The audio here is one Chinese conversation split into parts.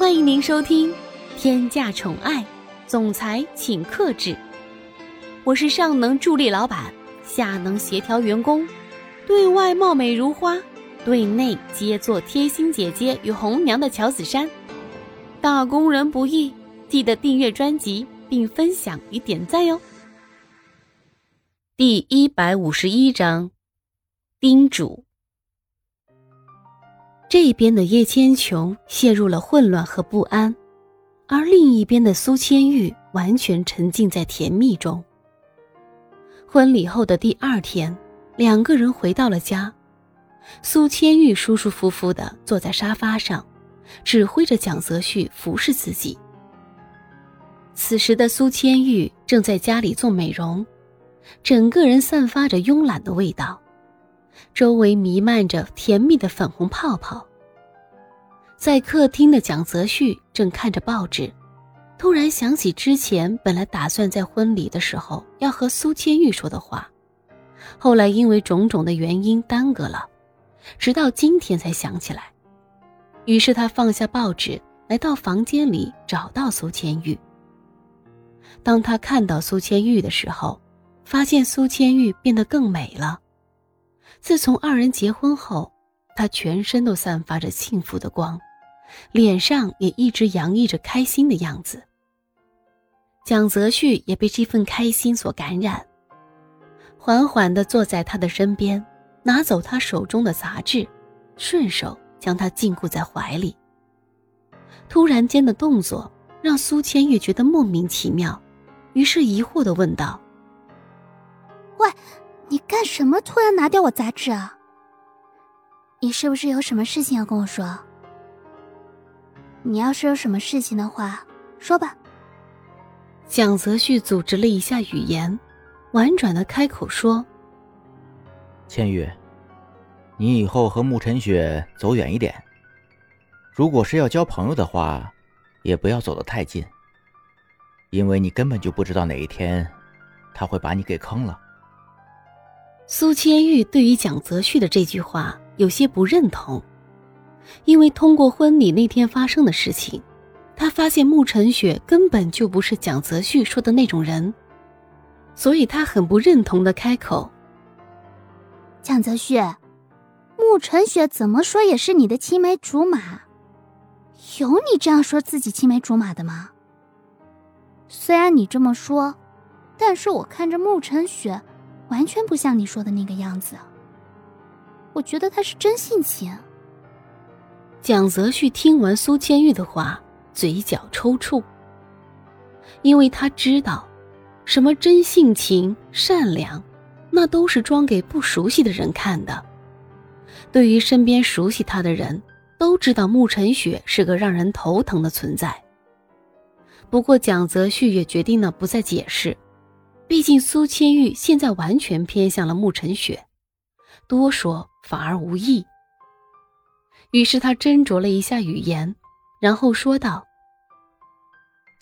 欢迎您收听《天价宠爱总裁请克制》，我是上能助力老板，下能协调员工，对外貌美如花，对内皆做贴心姐姐与红娘的乔子珊。打工人不易，记得订阅专辑并分享与点赞哟。第一百五十一章，叮嘱。这边的叶千琼陷入了混乱和不安，而另一边的苏千玉完全沉浸在甜蜜中。婚礼后的第二天，两个人回到了家，苏千玉舒舒服服的坐在沙发上，指挥着蒋泽旭服侍自己。此时的苏千玉正在家里做美容，整个人散发着慵懒的味道。周围弥漫着甜蜜的粉红泡泡。在客厅的蒋泽旭正看着报纸，突然想起之前本来打算在婚礼的时候要和苏千玉说的话，后来因为种种的原因耽搁了，直到今天才想起来。于是他放下报纸，来到房间里找到苏千玉。当他看到苏千玉的时候，发现苏千玉变得更美了。自从二人结婚后，她全身都散发着幸福的光，脸上也一直洋溢着开心的样子。蒋泽旭也被这份开心所感染，缓缓地坐在他的身边，拿走他手中的杂志，顺手将他禁锢在怀里。突然间的动作让苏千玉觉得莫名其妙，于是疑惑地问道：“喂？”你干什么？突然拿掉我杂志啊？你是不是有什么事情要跟我说？你要是有什么事情的话，说吧。蒋泽旭组织了一下语言，婉转的开口说：“千玉，你以后和慕晨雪走远一点。如果是要交朋友的话，也不要走得太近，因为你根本就不知道哪一天他会把你给坑了。”苏千玉对于蒋泽旭的这句话有些不认同，因为通过婚礼那天发生的事情，他发现慕晨雪根本就不是蒋泽旭说的那种人，所以他很不认同的开口：“蒋泽旭，慕晨雪怎么说也是你的青梅竹马，有你这样说自己青梅竹马的吗？虽然你这么说，但是我看着慕晨雪。”完全不像你说的那个样子。我觉得他是真性情。蒋泽旭听完苏千玉的话，嘴角抽搐，因为他知道，什么真性情、善良，那都是装给不熟悉的人看的。对于身边熟悉他的人，都知道慕晨雪是个让人头疼的存在。不过蒋泽旭也决定了不再解释。毕竟苏千玉现在完全偏向了慕晨雪，多说反而无益。于是他斟酌了一下语言，然后说道：“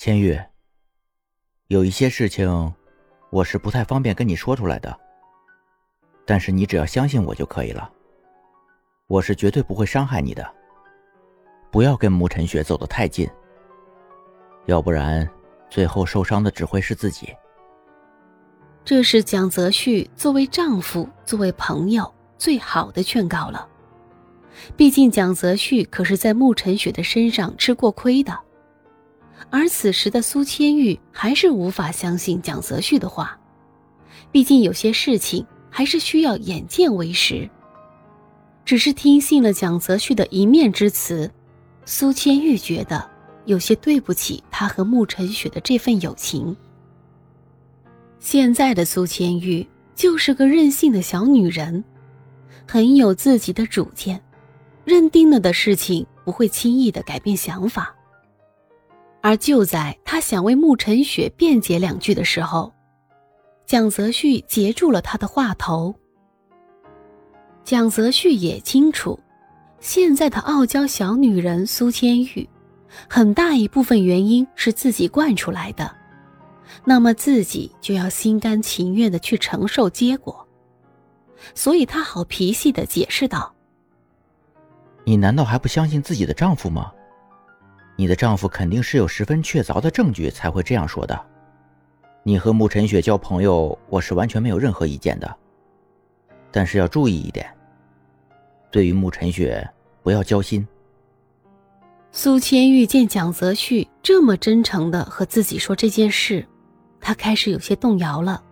千玉，有一些事情，我是不太方便跟你说出来的。但是你只要相信我就可以了，我是绝对不会伤害你的。不要跟慕晨雪走得太近，要不然最后受伤的只会是自己。”这是蒋泽旭作为丈夫、作为朋友最好的劝告了。毕竟蒋泽旭可是在慕晨雪的身上吃过亏的，而此时的苏千玉还是无法相信蒋泽旭的话。毕竟有些事情还是需要眼见为实。只是听信了蒋泽旭的一面之词，苏千玉觉得有些对不起他和慕晨雪的这份友情。现在的苏千玉就是个任性的小女人，很有自己的主见，认定了的事情不会轻易的改变想法。而就在他想为慕晨雪辩解两句的时候，蒋泽旭截住了他的话头。蒋泽旭也清楚，现在的傲娇小女人苏千玉，很大一部分原因是自己惯出来的。那么自己就要心甘情愿的去承受结果，所以他好脾气的解释道：“你难道还不相信自己的丈夫吗？你的丈夫肯定是有十分确凿的证据才会这样说的。你和慕晨雪交朋友，我是完全没有任何意见的。但是要注意一点，对于慕晨雪，不要交心。苏千玉见蒋泽旭这么真诚的和自己说这件事，她开始有些动摇了。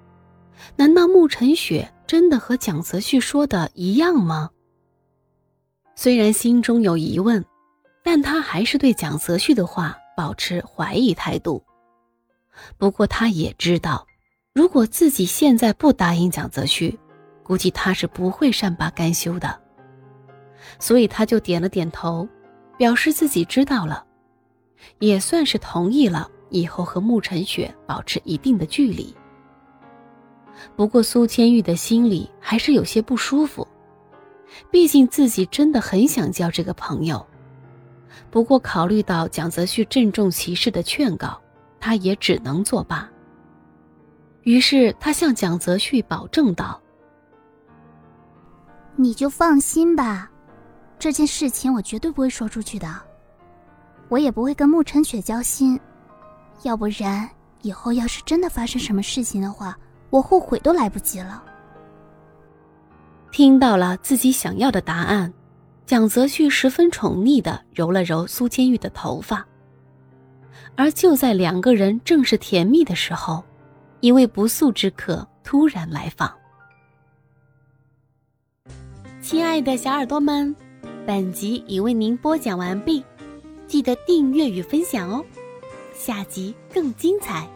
难道慕晨雪真的和蒋泽旭说的一样吗？虽然心中有疑问。但他还是对蒋泽旭的话保持怀疑态度。不过他也知道，如果自己现在不答应蒋泽旭，估计他是不会善罢甘休的。所以他就点了点头，表示自己知道了，也算是同意了以后和慕晨雪保持一定的距离。不过苏千玉的心里还是有些不舒服，毕竟自己真的很想交这个朋友。不过，考虑到蒋泽旭郑重其事的劝告，他也只能作罢。于是，他向蒋泽旭保证道：“你就放心吧，这件事情我绝对不会说出去的，我也不会跟沐晨雪交心。要不然，以后要是真的发生什么事情的话，我后悔都来不及了。”听到了自己想要的答案。蒋泽旭十分宠溺的揉了揉苏千玉的头发，而就在两个人正是甜蜜的时候，一位不速之客突然来访。亲爱的小耳朵们，本集已为您播讲完毕，记得订阅与分享哦，下集更精彩。